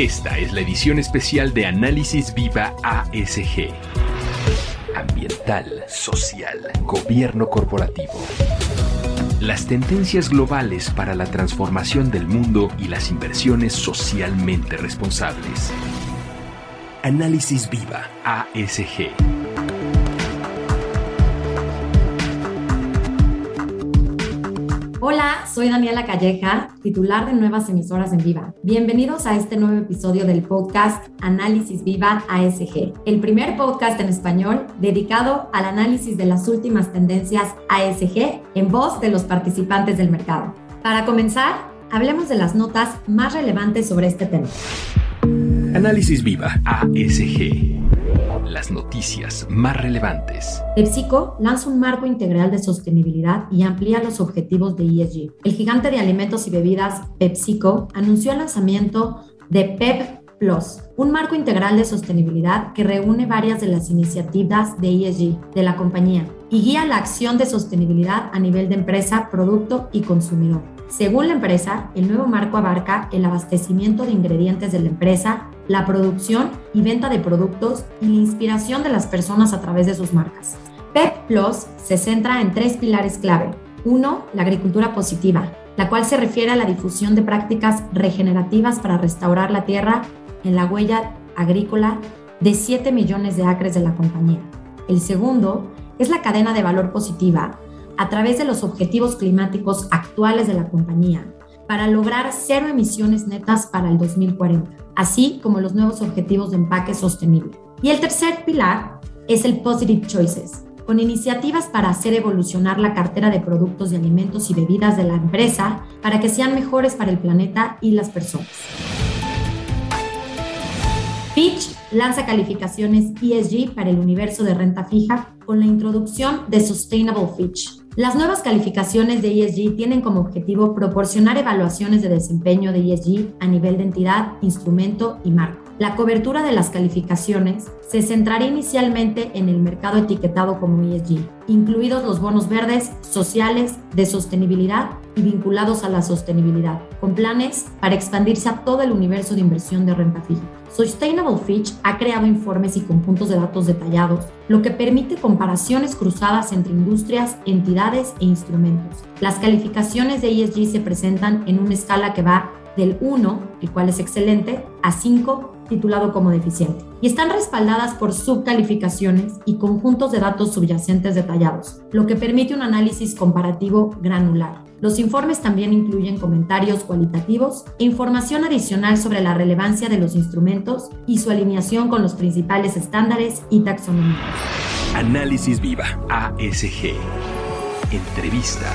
Esta es la edición especial de Análisis Viva ASG. Ambiental, social, gobierno corporativo. Las tendencias globales para la transformación del mundo y las inversiones socialmente responsables. Análisis Viva ASG. Hola, soy Daniela Calleja, titular de Nuevas Emisoras en Viva. Bienvenidos a este nuevo episodio del podcast Análisis Viva ASG, el primer podcast en español dedicado al análisis de las últimas tendencias ASG en voz de los participantes del mercado. Para comenzar, hablemos de las notas más relevantes sobre este tema. Análisis Viva ASG las noticias más relevantes. PepsiCo lanza un marco integral de sostenibilidad y amplía los objetivos de ESG. El gigante de alimentos y bebidas PepsiCo anunció el lanzamiento de PEP Plus, un marco integral de sostenibilidad que reúne varias de las iniciativas de ESG de la compañía y guía la acción de sostenibilidad a nivel de empresa, producto y consumidor. Según la empresa, el nuevo marco abarca el abastecimiento de ingredientes de la empresa, la producción y venta de productos y la inspiración de las personas a través de sus marcas. PEP Plus se centra en tres pilares clave. Uno, la agricultura positiva, la cual se refiere a la difusión de prácticas regenerativas para restaurar la tierra en la huella agrícola de 7 millones de acres de la compañía. El segundo es la cadena de valor positiva, a través de los objetivos climáticos actuales de la compañía, para lograr cero emisiones netas para el 2040 así como los nuevos objetivos de empaque sostenible. Y el tercer pilar es el Positive Choices, con iniciativas para hacer evolucionar la cartera de productos de alimentos y bebidas de la empresa para que sean mejores para el planeta y las personas. Fitch lanza calificaciones ESG para el universo de renta fija con la introducción de Sustainable Fitch, las nuevas calificaciones de ESG tienen como objetivo proporcionar evaluaciones de desempeño de ESG a nivel de entidad, instrumento y marco. La cobertura de las calificaciones se centrará inicialmente en el mercado etiquetado como ESG, incluidos los bonos verdes, sociales, de sostenibilidad y vinculados a la sostenibilidad, con planes para expandirse a todo el universo de inversión de renta fija. Sustainable Fitch ha creado informes y conjuntos de datos detallados, lo que permite comparaciones cruzadas entre industrias, entidades e instrumentos. Las calificaciones de ESG se presentan en una escala que va del 1, el cual es excelente, a 5, titulado como deficiente. Y están respaldadas por subcalificaciones y conjuntos de datos subyacentes detallados, lo que permite un análisis comparativo granular. Los informes también incluyen comentarios cualitativos e información adicional sobre la relevancia de los instrumentos y su alineación con los principales estándares y taxonómicos. Análisis Viva, ASG. Entrevista.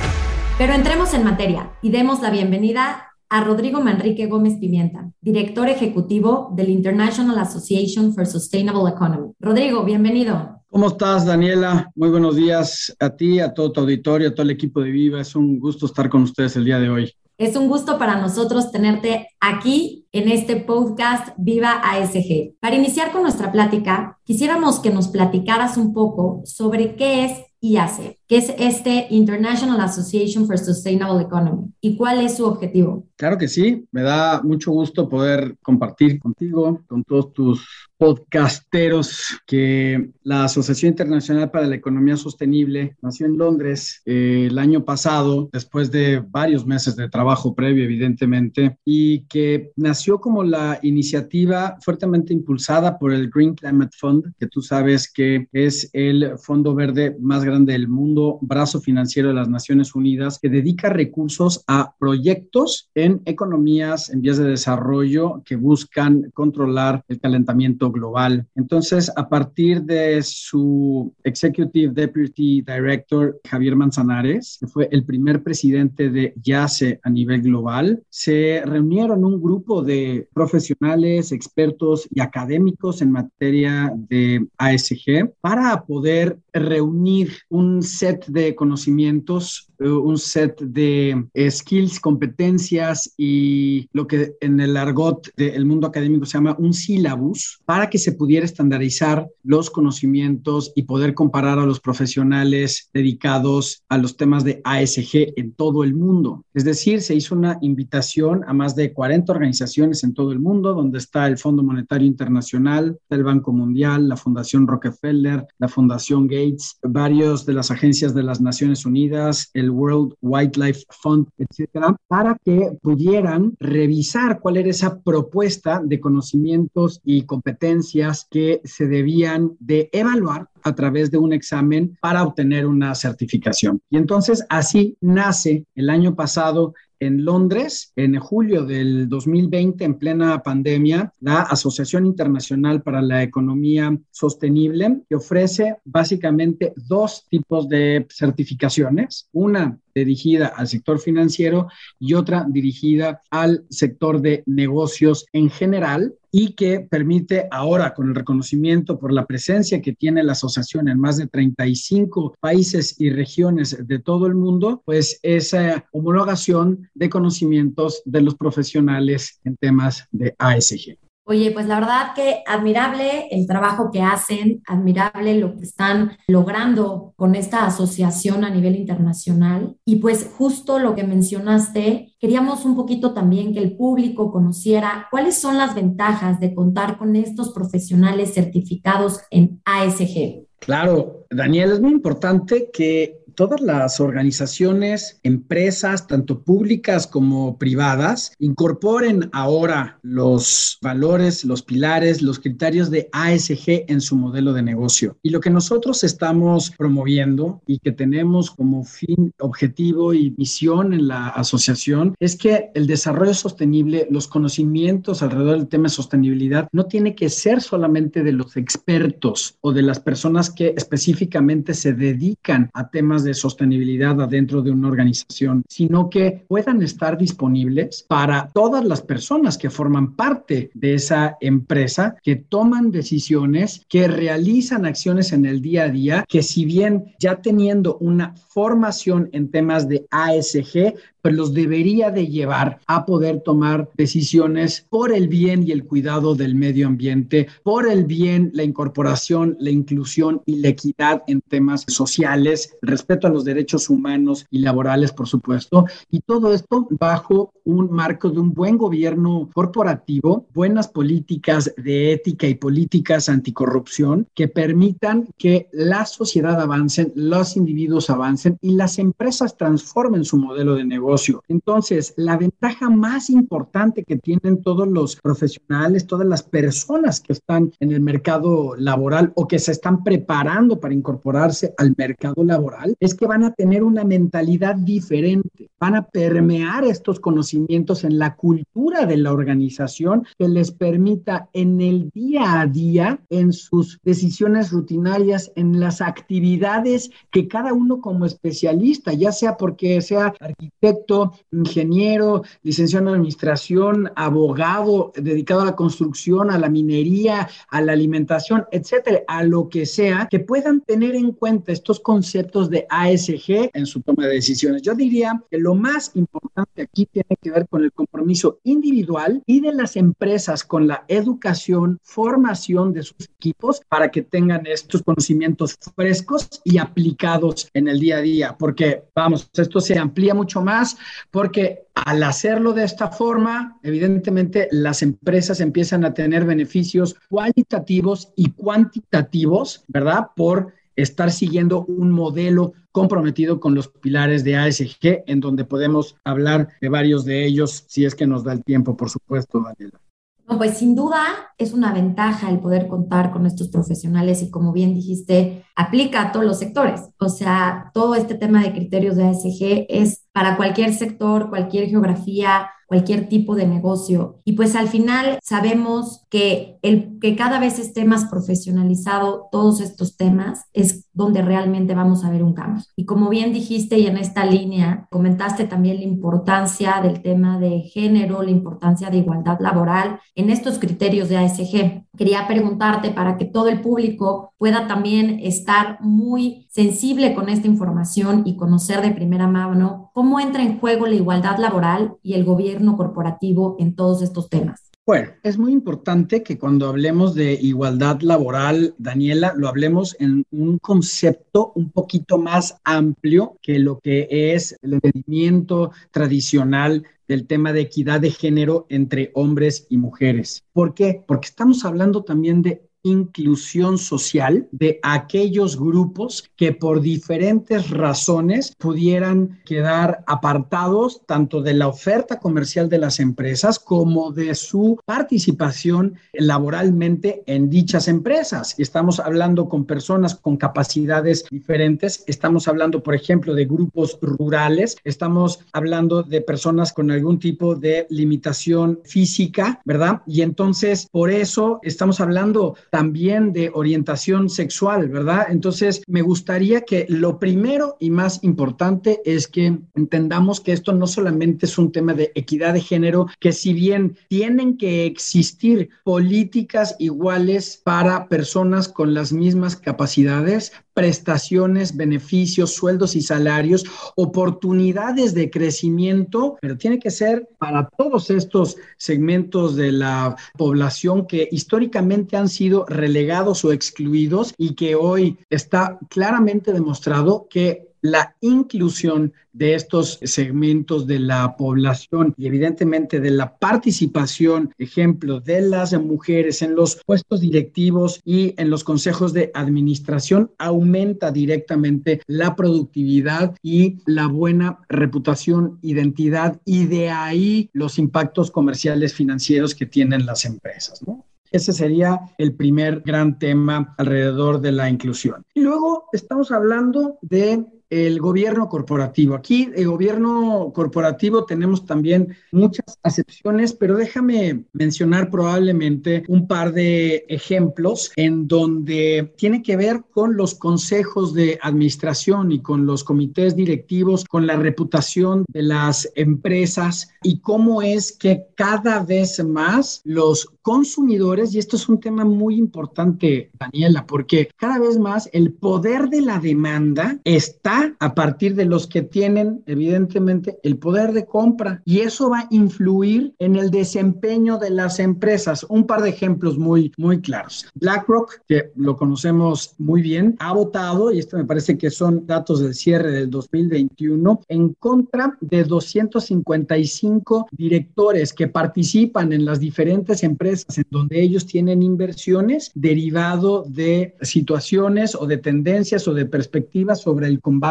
Pero entremos en materia y demos la bienvenida a Rodrigo Manrique Gómez Pimienta, director ejecutivo del International Association for Sustainable Economy. Rodrigo, bienvenido. ¿Cómo estás, Daniela? Muy buenos días a ti, a todo tu auditorio, a todo el equipo de Viva. Es un gusto estar con ustedes el día de hoy. Es un gusto para nosotros tenerte aquí en este podcast Viva ASG. Para iniciar con nuestra plática, quisiéramos que nos platicaras un poco sobre qué es IASE, que es este International Association for Sustainable Economy, y cuál es su objetivo. Claro que sí, me da mucho gusto poder compartir contigo, con todos tus podcasteros, que la Asociación Internacional para la Economía Sostenible nació en Londres eh, el año pasado, después de varios meses de trabajo previo, evidentemente, y que nació como la iniciativa fuertemente impulsada por el Green Climate Fund, que tú sabes que es el fondo verde más grande del mundo, brazo financiero de las Naciones Unidas, que dedica recursos a proyectos en economías en vías de desarrollo que buscan controlar el calentamiento global. Entonces, a partir de su Executive Deputy Director, Javier Manzanares, que fue el primer presidente de YACE a nivel global, se reunieron un grupo de profesionales, expertos y académicos en materia de ASG para poder reunir un set de conocimientos un set de skills, competencias y lo que en el argot del mundo académico se llama un syllabus para que se pudiera estandarizar los conocimientos y poder comparar a los profesionales dedicados a los temas de ASG en todo el mundo. Es decir, se hizo una invitación a más de 40 organizaciones en todo el mundo, donde está el Fondo Monetario Internacional, el Banco Mundial, la Fundación Rockefeller, la Fundación Gates, varios de las agencias de las Naciones Unidas, el World Wildlife Fund, etcétera, para que pudieran revisar cuál era esa propuesta de conocimientos y competencias que se debían de evaluar a través de un examen para obtener una certificación. Y entonces así nace el año pasado en Londres, en julio del 2020, en plena pandemia, la Asociación Internacional para la Economía Sostenible, que ofrece básicamente dos tipos de certificaciones. Una dirigida al sector financiero y otra dirigida al sector de negocios en general y que permite ahora con el reconocimiento por la presencia que tiene la asociación en más de 35 países y regiones de todo el mundo, pues esa homologación de conocimientos de los profesionales en temas de ASG. Oye, pues la verdad que admirable el trabajo que hacen, admirable lo que están logrando con esta asociación a nivel internacional. Y pues justo lo que mencionaste, queríamos un poquito también que el público conociera cuáles son las ventajas de contar con estos profesionales certificados en ASG. Claro, Daniel, es muy importante que todas las organizaciones, empresas, tanto públicas como privadas, incorporen ahora los valores, los pilares, los criterios de ASG en su modelo de negocio. Y lo que nosotros estamos promoviendo y que tenemos como fin, objetivo y misión en la asociación es que el desarrollo sostenible, los conocimientos alrededor del tema de sostenibilidad no tiene que ser solamente de los expertos o de las personas que específicamente se dedican a temas de sostenibilidad adentro de una organización, sino que puedan estar disponibles para todas las personas que forman parte de esa empresa, que toman decisiones, que realizan acciones en el día a día, que si bien ya teniendo una formación en temas de ASG, pero los debería de llevar a poder tomar decisiones por el bien y el cuidado del medio ambiente, por el bien, la incorporación, la inclusión y la equidad en temas sociales, respeto a los derechos humanos y laborales, por supuesto, y todo esto bajo un marco de un buen gobierno corporativo, buenas políticas de ética y políticas anticorrupción que permitan que la sociedad avance, los individuos avancen y las empresas transformen su modelo de negocio entonces, la ventaja más importante que tienen todos los profesionales, todas las personas que están en el mercado laboral o que se están preparando para incorporarse al mercado laboral, es que van a tener una mentalidad diferente, van a permear estos conocimientos en la cultura de la organización que les permita en el día a día, en sus decisiones rutinarias, en las actividades que cada uno como especialista, ya sea porque sea arquitecto, ingeniero, licenciado en administración, abogado dedicado a la construcción, a la minería, a la alimentación, etcétera, a lo que sea, que puedan tener en cuenta estos conceptos de ASG en su toma de decisiones. Yo diría que lo más importante aquí tiene que ver con el compromiso individual y de las empresas con la educación, formación de sus equipos para que tengan estos conocimientos frescos y aplicados en el día a día, porque vamos, esto se amplía mucho más porque al hacerlo de esta forma, evidentemente las empresas empiezan a tener beneficios cualitativos y cuantitativos, ¿verdad? Por estar siguiendo un modelo comprometido con los pilares de ASG, en donde podemos hablar de varios de ellos, si es que nos da el tiempo, por supuesto, Daniela. No, pues sin duda es una ventaja el poder contar con estos profesionales y como bien dijiste, aplica a todos los sectores. O sea, todo este tema de criterios de ASG es para cualquier sector, cualquier geografía, cualquier tipo de negocio. Y pues al final sabemos que el que cada vez esté más profesionalizado todos estos temas es donde realmente vamos a ver un cambio. Y como bien dijiste y en esta línea comentaste también la importancia del tema de género, la importancia de igualdad laboral en estos criterios de ASG. Quería preguntarte para que todo el público pueda también estar muy sensible con esta información y conocer de primera mano cómo entra en juego la igualdad laboral y el gobierno corporativo en todos estos temas. Bueno, es muy importante que cuando hablemos de igualdad laboral, Daniela, lo hablemos en un concepto un poquito más amplio que lo que es el entendimiento tradicional del tema de equidad de género entre hombres y mujeres. ¿Por qué? Porque estamos hablando también de inclusión social de aquellos grupos que por diferentes razones pudieran quedar apartados tanto de la oferta comercial de las empresas como de su participación laboralmente en dichas empresas. Estamos hablando con personas con capacidades diferentes, estamos hablando, por ejemplo, de grupos rurales, estamos hablando de personas con algún tipo de limitación física, ¿verdad? Y entonces, por eso estamos hablando también de orientación sexual, ¿verdad? Entonces, me gustaría que lo primero y más importante es que entendamos que esto no solamente es un tema de equidad de género, que si bien tienen que existir políticas iguales para personas con las mismas capacidades, prestaciones, beneficios, sueldos y salarios, oportunidades de crecimiento, pero tiene que ser para todos estos segmentos de la población que históricamente han sido relegados o excluidos y que hoy está claramente demostrado que la inclusión de estos segmentos de la población y evidentemente de la participación, ejemplo, de las mujeres en los puestos directivos y en los consejos de administración aumenta directamente la productividad y la buena reputación, identidad y de ahí los impactos comerciales financieros que tienen las empresas, ¿no? Ese sería el primer gran tema alrededor de la inclusión. Y luego estamos hablando de el gobierno corporativo. Aquí, el gobierno corporativo tenemos también muchas acepciones, pero déjame mencionar probablemente un par de ejemplos en donde tiene que ver con los consejos de administración y con los comités directivos, con la reputación de las empresas y cómo es que cada vez más los consumidores, y esto es un tema muy importante, Daniela, porque cada vez más el poder de la demanda está a partir de los que tienen, evidentemente, el poder de compra y eso va a influir en el desempeño de las empresas. Un par de ejemplos muy, muy claros. BlackRock, que lo conocemos muy bien, ha votado, y esto me parece que son datos del cierre del 2021, en contra de 255 directores que participan en las diferentes empresas en donde ellos tienen inversiones derivado de situaciones o de tendencias o de perspectivas sobre el combate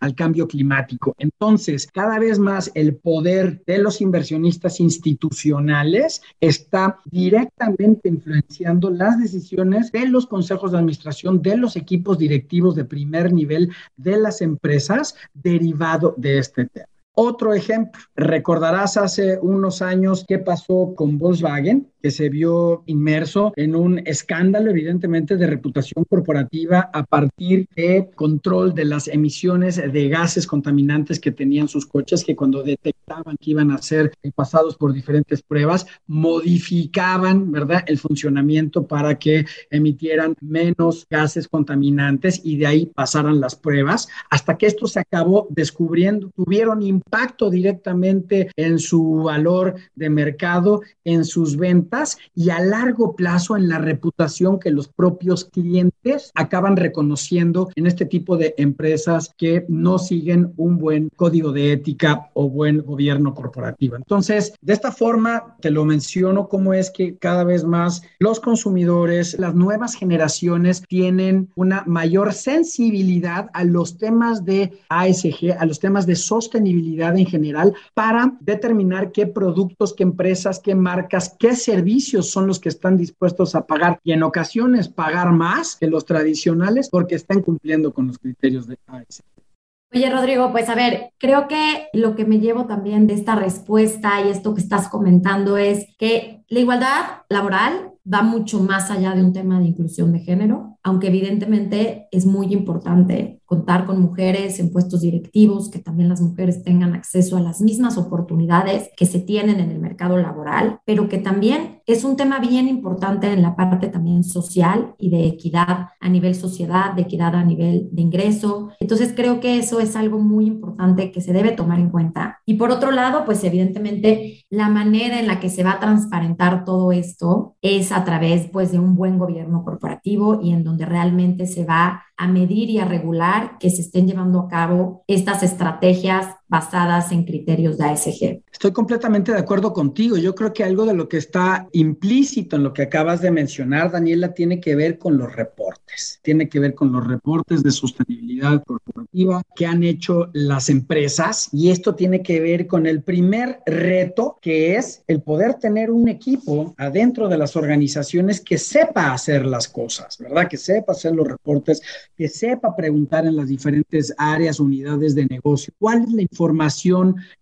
al cambio climático. Entonces, cada vez más el poder de los inversionistas institucionales está directamente influenciando las decisiones de los consejos de administración, de los equipos directivos de primer nivel de las empresas derivado de este tema. Otro ejemplo, recordarás hace unos años qué pasó con Volkswagen, que se vio inmerso en un escándalo, evidentemente, de reputación corporativa a partir de control de las emisiones de gases contaminantes que tenían sus coches, que cuando detectaban que iban a ser pasados por diferentes pruebas, modificaban, ¿verdad?, el funcionamiento para que emitieran menos gases contaminantes y de ahí pasaran las pruebas, hasta que esto se acabó descubriendo, tuvieron impacto directamente en su valor de mercado, en sus ventas y a largo plazo en la reputación que los propios clientes acaban reconociendo en este tipo de empresas que no siguen un buen código de ética o buen gobierno corporativo. Entonces, de esta forma, te lo menciono cómo es que cada vez más los consumidores, las nuevas generaciones tienen una mayor sensibilidad a los temas de ASG, a los temas de sostenibilidad en general para determinar qué productos, qué empresas, qué marcas, qué servicios son los que están dispuestos a pagar y en ocasiones pagar más que los tradicionales porque están cumpliendo con los criterios de ASG. Oye, Rodrigo, pues a ver, creo que lo que me llevo también de esta respuesta y esto que estás comentando es que la igualdad laboral va mucho más allá de un tema de inclusión de género, aunque evidentemente es muy importante contar con mujeres en puestos directivos, que también las mujeres tengan acceso a las mismas oportunidades que se tienen en el mercado laboral, pero que también es un tema bien importante en la parte también social y de equidad a nivel sociedad, de equidad a nivel de ingreso. Entonces creo que eso es algo muy importante que se debe tomar en cuenta. Y por otro lado, pues evidentemente la manera en la que se va a transparentar todo esto es a través pues de un buen gobierno corporativo y en donde realmente se va a medir y a regular que se estén llevando a cabo estas estrategias basadas en criterios de ASG. Estoy completamente de acuerdo contigo. Yo creo que algo de lo que está implícito en lo que acabas de mencionar, Daniela, tiene que ver con los reportes. Tiene que ver con los reportes de sostenibilidad corporativa que han hecho las empresas y esto tiene que ver con el primer reto que es el poder tener un equipo adentro de las organizaciones que sepa hacer las cosas, ¿verdad? Que sepa hacer los reportes, que sepa preguntar en las diferentes áreas, unidades de negocio, cuál es la información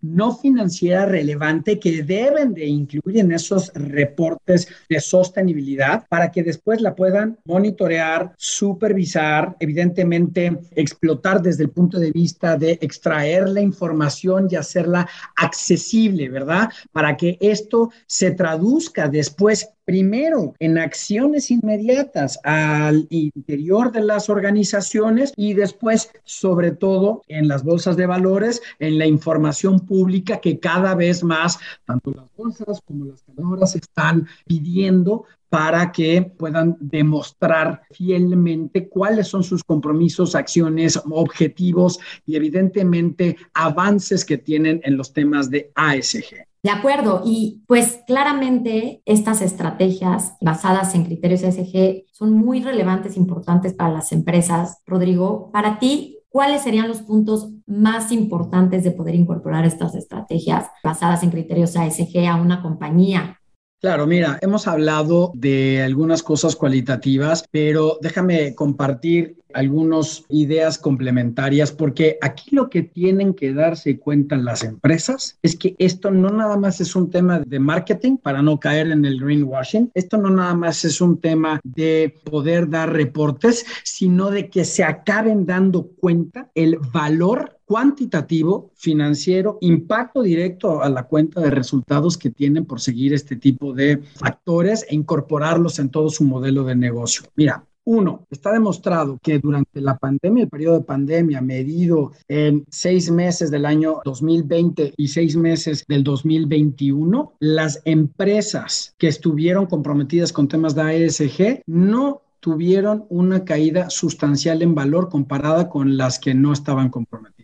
no financiera relevante que deben de incluir en esos reportes de sostenibilidad para que después la puedan monitorear, supervisar, evidentemente explotar desde el punto de vista de extraer la información y hacerla accesible, ¿verdad? Para que esto se traduzca después primero en acciones inmediatas al interior de las organizaciones y después, sobre todo, en las bolsas de valores, en la información pública que cada vez más, tanto las bolsas como las ganadoras están pidiendo para que puedan demostrar fielmente cuáles son sus compromisos, acciones, objetivos y evidentemente avances que tienen en los temas de ASG. De acuerdo, y pues claramente estas estrategias basadas en criterios ESG son muy relevantes, importantes para las empresas. Rodrigo, para ti, ¿cuáles serían los puntos más importantes de poder incorporar estas estrategias basadas en criterios ASG a una compañía? Claro, mira, hemos hablado de algunas cosas cualitativas, pero déjame compartir algunas ideas complementarias, porque aquí lo que tienen que darse cuenta las empresas es que esto no nada más es un tema de marketing para no caer en el greenwashing, esto no nada más es un tema de poder dar reportes, sino de que se acaben dando cuenta el valor cuantitativo, financiero, impacto directo a la cuenta de resultados que tienen por seguir este tipo de factores e incorporarlos en todo su modelo de negocio. Mira, uno, está demostrado que durante la pandemia, el periodo de pandemia medido en seis meses del año 2020 y seis meses del 2021, las empresas que estuvieron comprometidas con temas de ASG no tuvieron una caída sustancial en valor comparada con las que no estaban comprometidas.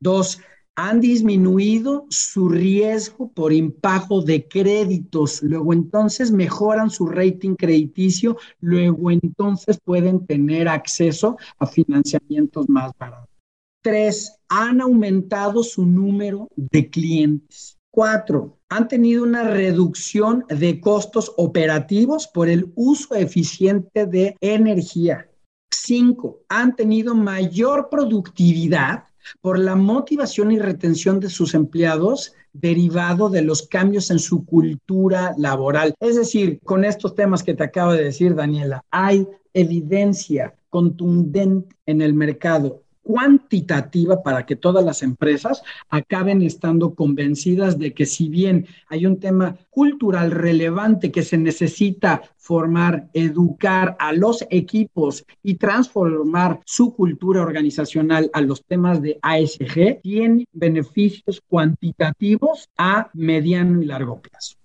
Dos, han disminuido su riesgo por impago de créditos, luego entonces mejoran su rating crediticio, luego entonces pueden tener acceso a financiamientos más baratos. Tres, han aumentado su número de clientes. Cuatro, han tenido una reducción de costos operativos por el uso eficiente de energía. Cinco, han tenido mayor productividad por la motivación y retención de sus empleados derivado de los cambios en su cultura laboral. Es decir, con estos temas que te acabo de decir, Daniela, hay evidencia contundente en el mercado cuantitativa para que todas las empresas acaben estando convencidas de que si bien hay un tema cultural relevante que se necesita formar, educar a los equipos y transformar su cultura organizacional a los temas de ASG, tiene beneficios cuantitativos a mediano y largo plazo.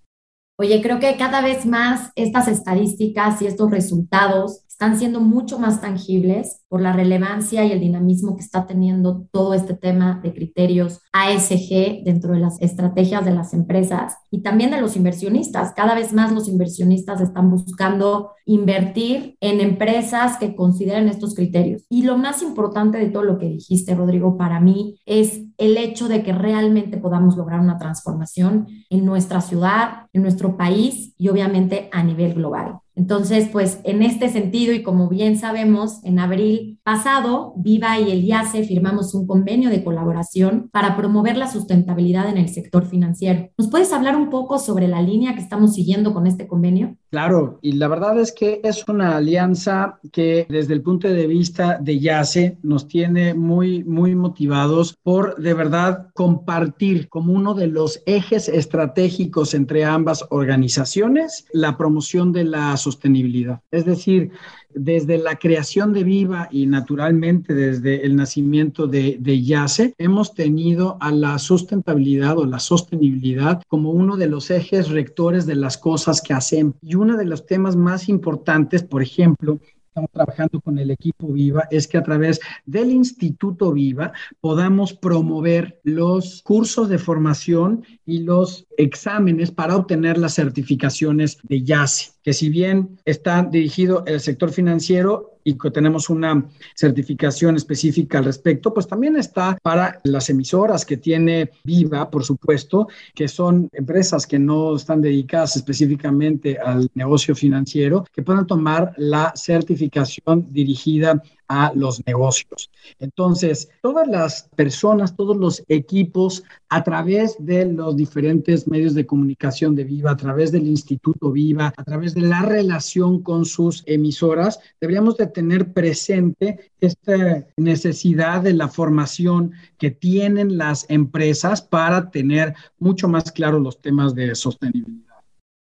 Oye, creo que cada vez más estas estadísticas y estos resultados están siendo mucho más tangibles por la relevancia y el dinamismo que está teniendo todo este tema de criterios ASG dentro de las estrategias de las empresas y también de los inversionistas. Cada vez más los inversionistas están buscando invertir en empresas que consideren estos criterios. Y lo más importante de todo lo que dijiste, Rodrigo, para mí es el hecho de que realmente podamos lograr una transformación en nuestra ciudad, en nuestro país y obviamente a nivel global. Entonces, pues en este sentido y como bien sabemos, en abril pasado, Viva y el IACE firmamos un convenio de colaboración para promover la sustentabilidad en el sector financiero. ¿Nos puedes hablar un poco sobre la línea que estamos siguiendo con este convenio? Claro, y la verdad es que es una alianza que desde el punto de vista de YACE nos tiene muy, muy motivados por de verdad compartir como uno de los ejes estratégicos entre ambas organizaciones la promoción de la sostenibilidad. Es decir, desde la creación de Viva y naturalmente desde el nacimiento de, de YACE, hemos tenido a la sustentabilidad o la sostenibilidad como uno de los ejes rectores de las cosas que hacemos. Y uno de los temas más importantes, por ejemplo, estamos trabajando con el equipo Viva es que a través del Instituto Viva podamos promover los cursos de formación y los exámenes para obtener las certificaciones de YACE, que si bien está dirigido el sector financiero, y que tenemos una certificación específica al respecto, pues también está para las emisoras que tiene Viva, por supuesto, que son empresas que no están dedicadas específicamente al negocio financiero, que puedan tomar la certificación dirigida a los negocios. Entonces, todas las personas, todos los equipos, a través de los diferentes medios de comunicación de Viva, a través del Instituto Viva, a través de la relación con sus emisoras, deberíamos de tener presente esta necesidad de la formación que tienen las empresas para tener mucho más claros los temas de sostenibilidad.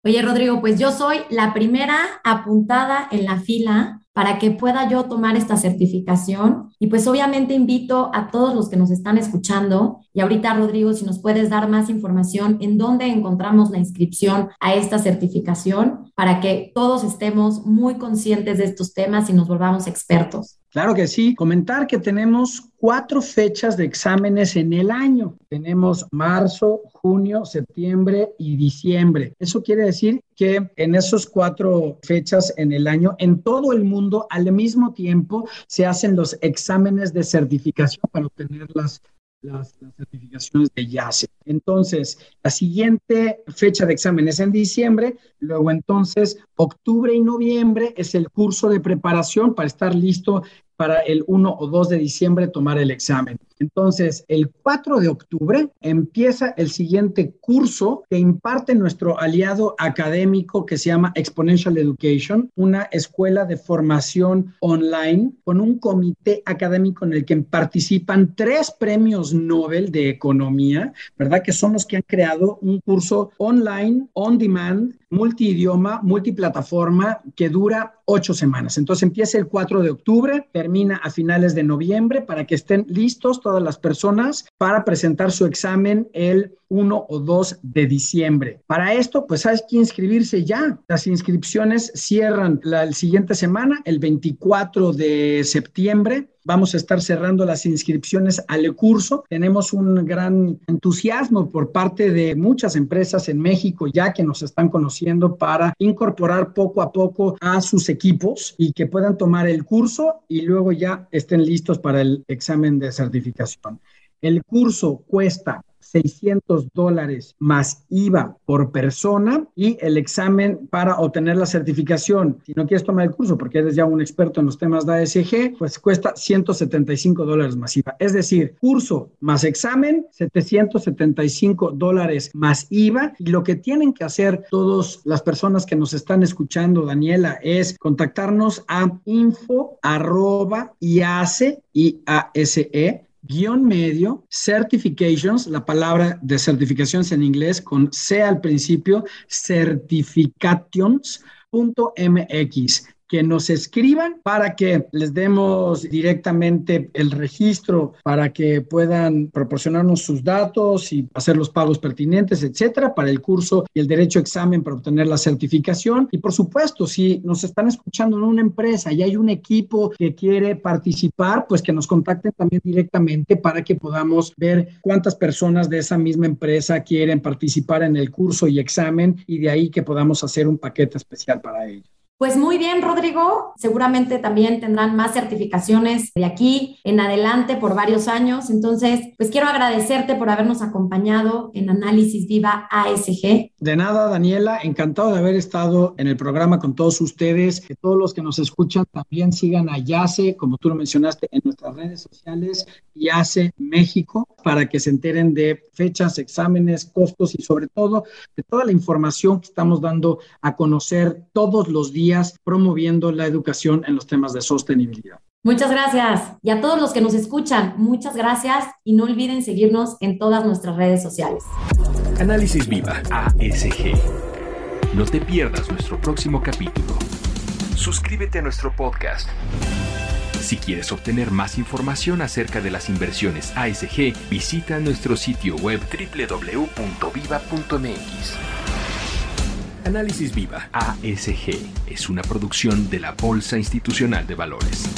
Oye, Rodrigo, pues yo soy la primera apuntada en la fila para que pueda yo tomar esta certificación. Y pues obviamente invito a todos los que nos están escuchando. Y ahorita, Rodrigo, si nos puedes dar más información en dónde encontramos la inscripción a esta certificación para que todos estemos muy conscientes de estos temas y nos volvamos expertos. Claro que sí. Comentar que tenemos cuatro fechas de exámenes en el año. Tenemos marzo, junio, septiembre y diciembre. Eso quiere decir que en esas cuatro fechas en el año, en todo el mundo, al mismo tiempo, se hacen los exámenes de certificación para obtener las las, certificaciones de YACE. Entonces, la siguiente fecha de examen es en diciembre, luego entonces octubre y noviembre es el curso de preparación para estar listo para el 1 o 2 de diciembre tomar el examen. Entonces, el 4 de octubre empieza el siguiente curso que imparte nuestro aliado académico que se llama Exponential Education, una escuela de formación online con un comité académico en el que participan tres premios Nobel de economía, ¿verdad? Que son los que han creado un curso online, on demand, multidioma, multiplataforma, que dura ocho semanas. Entonces empieza el 4 de octubre, a finales de noviembre para que estén listos todas las personas para presentar su examen el 1 o 2 de diciembre. Para esto, pues hay que inscribirse ya. Las inscripciones cierran la siguiente semana, el 24 de septiembre. Vamos a estar cerrando las inscripciones al curso. Tenemos un gran entusiasmo por parte de muchas empresas en México ya que nos están conociendo para incorporar poco a poco a sus equipos y que puedan tomar el curso y luego ya estén listos para el examen de certificación. El curso cuesta 600 dólares más IVA por persona y el examen para obtener la certificación. Si no quieres tomar el curso porque eres ya un experto en los temas de ASG, pues cuesta 175 dólares más IVA. Es decir, curso más examen, 775 dólares más IVA. Y lo que tienen que hacer todas las personas que nos están escuchando, Daniela, es contactarnos a info arroba IASE, IASE guion medio, certifications, la palabra de certificaciones en inglés con C al principio, certifications.mx que nos escriban para que les demos directamente el registro para que puedan proporcionarnos sus datos y hacer los pagos pertinentes, etcétera, para el curso y el derecho examen para obtener la certificación. Y por supuesto, si nos están escuchando en una empresa y hay un equipo que quiere participar, pues que nos contacten también directamente para que podamos ver cuántas personas de esa misma empresa quieren participar en el curso y examen y de ahí que podamos hacer un paquete especial para ellos. Pues muy bien, Rodrigo. Seguramente también tendrán más certificaciones de aquí en adelante por varios años. Entonces, pues quiero agradecerte por habernos acompañado en Análisis Viva ASG. De nada, Daniela. Encantado de haber estado en el programa con todos ustedes. Que todos los que nos escuchan también sigan a YACE, como tú lo mencionaste, en nuestras redes sociales, YACE México, para que se enteren de fechas, exámenes, costos y sobre todo de toda la información que estamos dando a conocer todos los días promoviendo la educación en los temas de sostenibilidad. Muchas gracias. Y a todos los que nos escuchan, muchas gracias y no olviden seguirnos en todas nuestras redes sociales. Análisis Viva ASG. No te pierdas nuestro próximo capítulo. Suscríbete a nuestro podcast. Si quieres obtener más información acerca de las inversiones ASG, visita nuestro sitio web www.viva.mx. Análisis Viva, ASG, es una producción de la Bolsa Institucional de Valores.